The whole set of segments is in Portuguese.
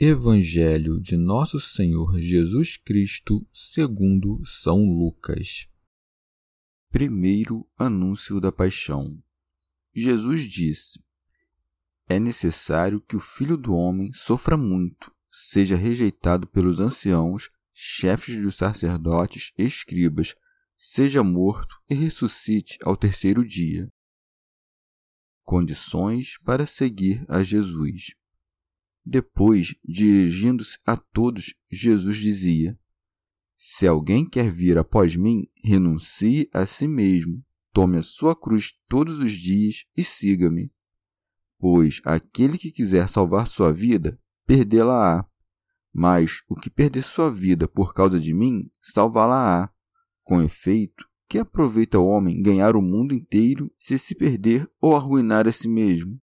Evangelho de Nosso Senhor Jesus Cristo, segundo São Lucas. Primeiro anúncio da paixão. Jesus disse: É necessário que o Filho do homem sofra muito, seja rejeitado pelos anciãos, chefes dos sacerdotes e escribas, seja morto e ressuscite ao terceiro dia. Condições para seguir a Jesus. Depois, dirigindo-se a todos, Jesus dizia: Se alguém quer vir após mim, renuncie a si mesmo, tome a sua cruz todos os dias e siga-me. Pois aquele que quiser salvar sua vida, perdê-la-á. Mas o que perder sua vida por causa de mim, salvá-la-á. Com efeito, que aproveita o homem ganhar o mundo inteiro se se perder ou arruinar a si mesmo?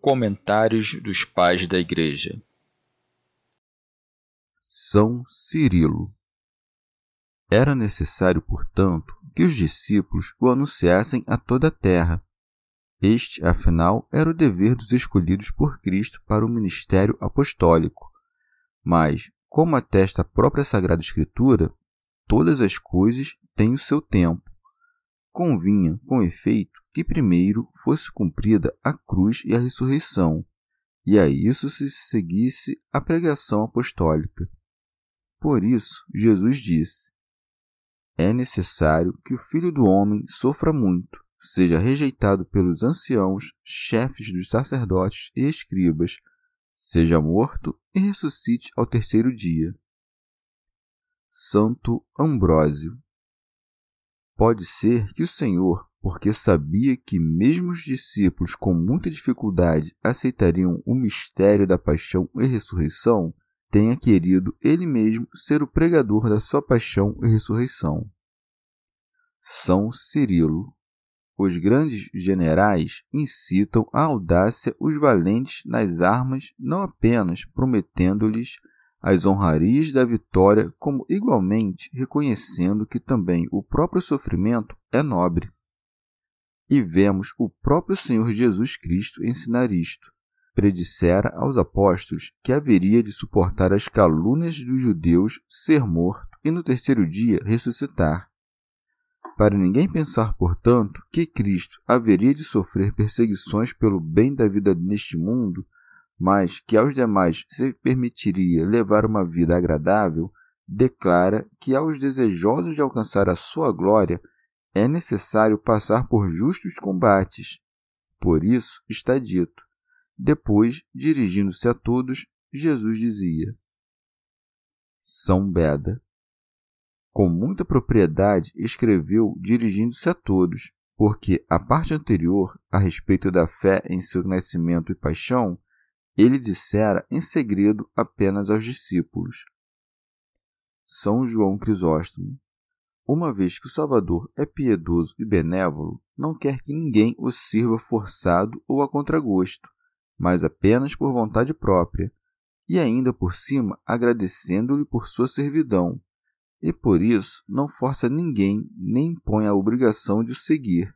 Comentários dos Pais da Igreja São Cirilo Era necessário, portanto, que os discípulos o anunciassem a toda a terra. Este, afinal, era o dever dos escolhidos por Cristo para o ministério apostólico. Mas, como atesta a própria Sagrada Escritura, todas as coisas têm o seu tempo. Convinha, com efeito, que primeiro fosse cumprida a cruz e a ressurreição, e a isso se seguisse a pregação apostólica. Por isso, Jesus disse: É necessário que o Filho do Homem sofra muito, seja rejeitado pelos anciãos, chefes dos sacerdotes e escribas, seja morto e ressuscite ao terceiro dia. Santo Ambrósio Pode ser que o Senhor, porque sabia que mesmo os discípulos com muita dificuldade aceitariam o mistério da paixão e ressurreição, tenha querido ele mesmo ser o pregador da sua paixão e ressurreição. São Cirilo. Os grandes generais incitam à audácia os valentes nas armas, não apenas prometendo-lhes as honrarias da vitória, como igualmente reconhecendo que também o próprio sofrimento é nobre e vemos o próprio Senhor Jesus Cristo ensinar isto. Predissera aos apóstolos que haveria de suportar as calúnias dos judeus, ser morto e no terceiro dia ressuscitar. Para ninguém pensar, portanto, que Cristo haveria de sofrer perseguições pelo bem da vida neste mundo, mas que aos demais se permitiria levar uma vida agradável, declara que aos desejosos de alcançar a sua glória é necessário passar por justos combates. Por isso está dito. Depois, dirigindo-se a todos, Jesus dizia: São Beda. Com muita propriedade escreveu dirigindo-se a todos, porque a parte anterior, a respeito da fé em seu nascimento e paixão, ele dissera em segredo apenas aos discípulos. São João Crisóstomo uma vez que o Salvador é piedoso e benévolo, não quer que ninguém o sirva forçado ou a contragosto, mas apenas por vontade própria, e ainda por cima agradecendo-lhe por sua servidão, e por isso não força ninguém nem impõe a obrigação de o seguir,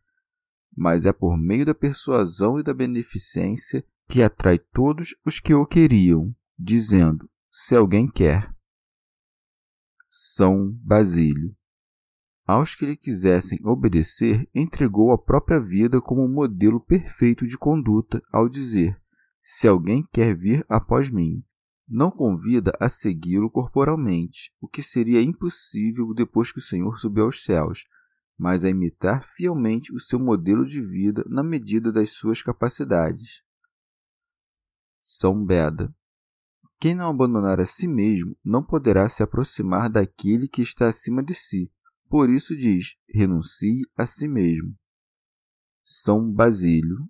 mas é por meio da persuasão e da beneficência que atrai todos os que o queriam, dizendo: se alguém quer. São Basílio aos que lhe quisessem obedecer, entregou a própria vida como modelo perfeito de conduta, ao dizer: Se alguém quer vir após mim, não convida a segui-lo corporalmente, o que seria impossível depois que o Senhor subiu aos céus, mas a imitar fielmente o seu modelo de vida na medida das suas capacidades. São Beda. Quem não abandonar a si mesmo não poderá se aproximar daquele que está acima de si. Por isso diz: renuncie a si mesmo. São Basílio.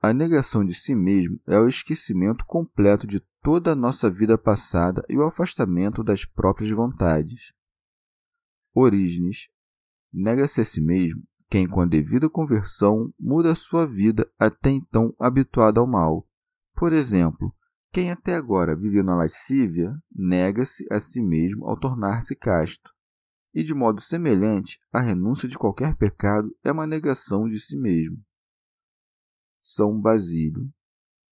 A negação de si mesmo é o esquecimento completo de toda a nossa vida passada e o afastamento das próprias vontades. Orígenes. Nega-se a si mesmo quem, com a devida conversão, muda sua vida até então habituada ao mal. Por exemplo, quem até agora viveu na lascívia nega-se a si mesmo ao tornar-se casto. E de modo semelhante, a renúncia de qualquer pecado é uma negação de si mesmo. São Basílio.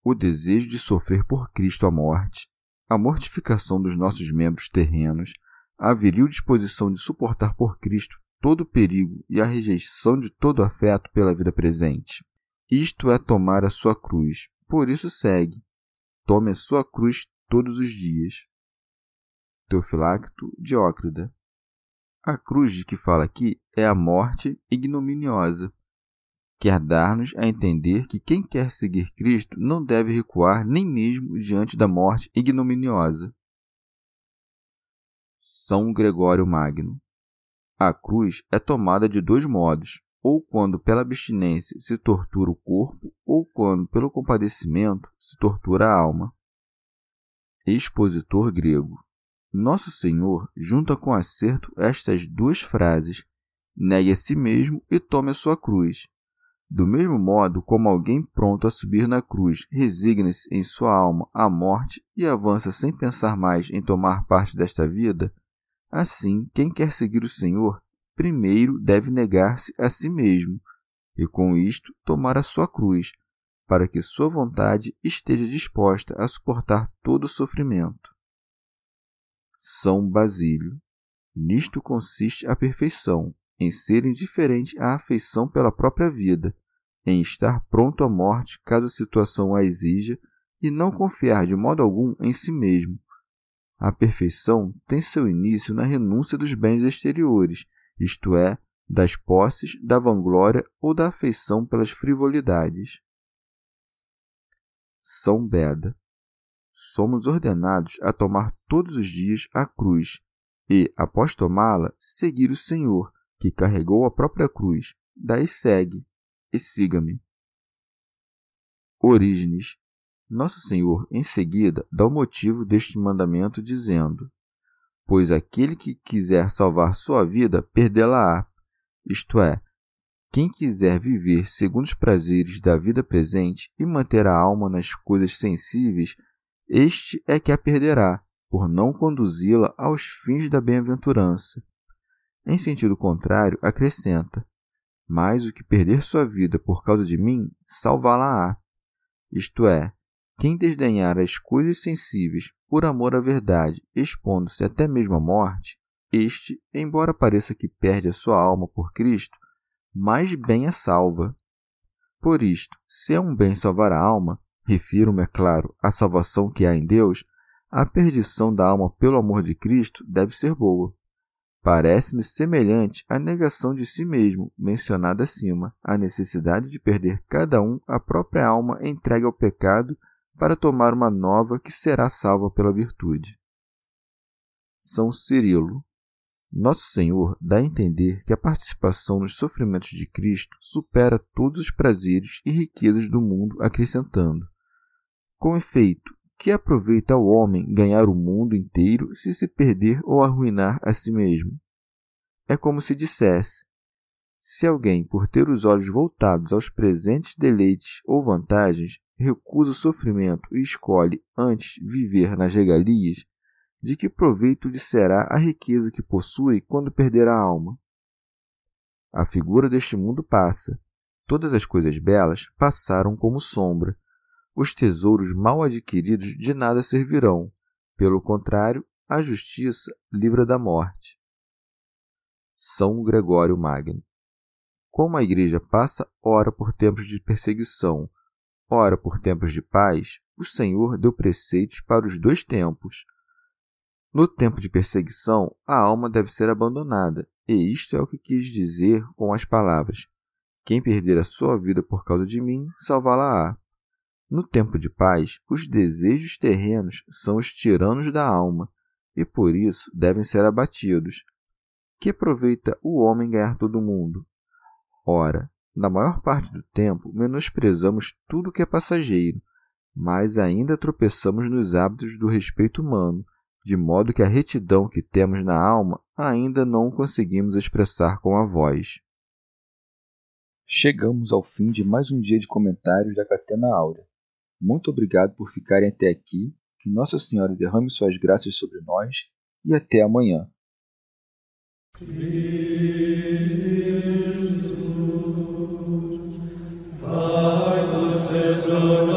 O desejo de sofrer por Cristo a morte, a mortificação dos nossos membros terrenos, a viril disposição de suportar por Cristo todo o perigo e a rejeição de todo afeto pela vida presente. Isto é tomar a sua cruz. Por isso segue, tome a sua cruz todos os dias. Teofilacto Diócrida. A cruz de que fala aqui é a morte ignominiosa. Quer dar-nos a entender que quem quer seguir Cristo não deve recuar nem mesmo diante da morte ignominiosa. São Gregório Magno. A cruz é tomada de dois modos: ou quando pela abstinência se tortura o corpo, ou quando pelo compadecimento se tortura a alma. Expositor grego. Nosso Senhor junta com acerto estas duas frases: negue a si mesmo e tome a sua cruz. Do mesmo modo como alguém pronto a subir na cruz resigna-se em sua alma à morte e avança sem pensar mais em tomar parte desta vida, assim quem quer seguir o Senhor primeiro deve negar-se a si mesmo e, com isto, tomar a sua cruz, para que sua vontade esteja disposta a suportar todo o sofrimento. São Basílio. Nisto consiste a perfeição, em ser indiferente à afeição pela própria vida, em estar pronto à morte caso a situação a exija e não confiar de modo algum em si mesmo. A perfeição tem seu início na renúncia dos bens exteriores isto é, das posses, da vanglória ou da afeição pelas frivolidades. São Beda. Somos ordenados a tomar todos os dias a cruz e, após tomá-la, seguir o Senhor, que carregou a própria cruz. Daí segue e siga-me. Orígenes. Nosso Senhor, em seguida, dá o motivo deste mandamento, dizendo: pois aquele que quiser salvar sua vida, perdê-la-á. Isto é, quem quiser viver segundo os prazeres da vida presente e manter a alma nas coisas sensíveis, este é que a perderá, por não conduzi-la aos fins da bem-aventurança. Em sentido contrário, acrescenta: Mas o que perder sua vida por causa de mim, salvá-la-á. Isto é, quem desdenhar as coisas sensíveis por amor à verdade, expondo-se até mesmo à morte, este, embora pareça que perde a sua alma por Cristo, mais bem a salva. Por isto, se é um bem salvar a alma, refiro-me, é claro, à salvação que há em Deus, a perdição da alma pelo amor de Cristo deve ser boa. Parece-me semelhante à negação de si mesmo, mencionada acima, a necessidade de perder cada um a própria alma entregue ao pecado para tomar uma nova que será salva pela virtude. São Cirilo. Nosso Senhor dá a entender que a participação nos sofrimentos de Cristo supera todos os prazeres e riquezas do mundo, acrescentando: Com efeito, que aproveita ao homem ganhar o mundo inteiro se se perder ou arruinar a si mesmo? É como se dissesse: se alguém, por ter os olhos voltados aos presentes deleites ou vantagens, recusa o sofrimento e escolhe antes viver nas regalias, de que proveito lhe será a riqueza que possui quando perder a alma? A figura deste mundo passa. Todas as coisas belas passaram como sombra. Os tesouros mal adquiridos de nada servirão. Pelo contrário, a justiça livra da morte. São Gregório Magno. Como a Igreja passa ora por tempos de perseguição, ora por tempos de paz, o Senhor deu preceitos para os dois tempos. No tempo de perseguição, a alma deve ser abandonada, e isto é o que quis dizer com as palavras: Quem perder a sua vida por causa de mim, salvá-la-á. No tempo de paz, os desejos terrenos são os tiranos da alma, e por isso devem ser abatidos. Que aproveita o homem ganhar todo o mundo? Ora, na maior parte do tempo, menosprezamos tudo que é passageiro, mas ainda tropeçamos nos hábitos do respeito humano, de modo que a retidão que temos na alma ainda não conseguimos expressar com a voz. Chegamos ao fim de mais um dia de comentários da Catena Áurea. Muito obrigado por ficarem até aqui, que Nossa Senhora derrame suas graças sobre nós e até amanhã. Lord.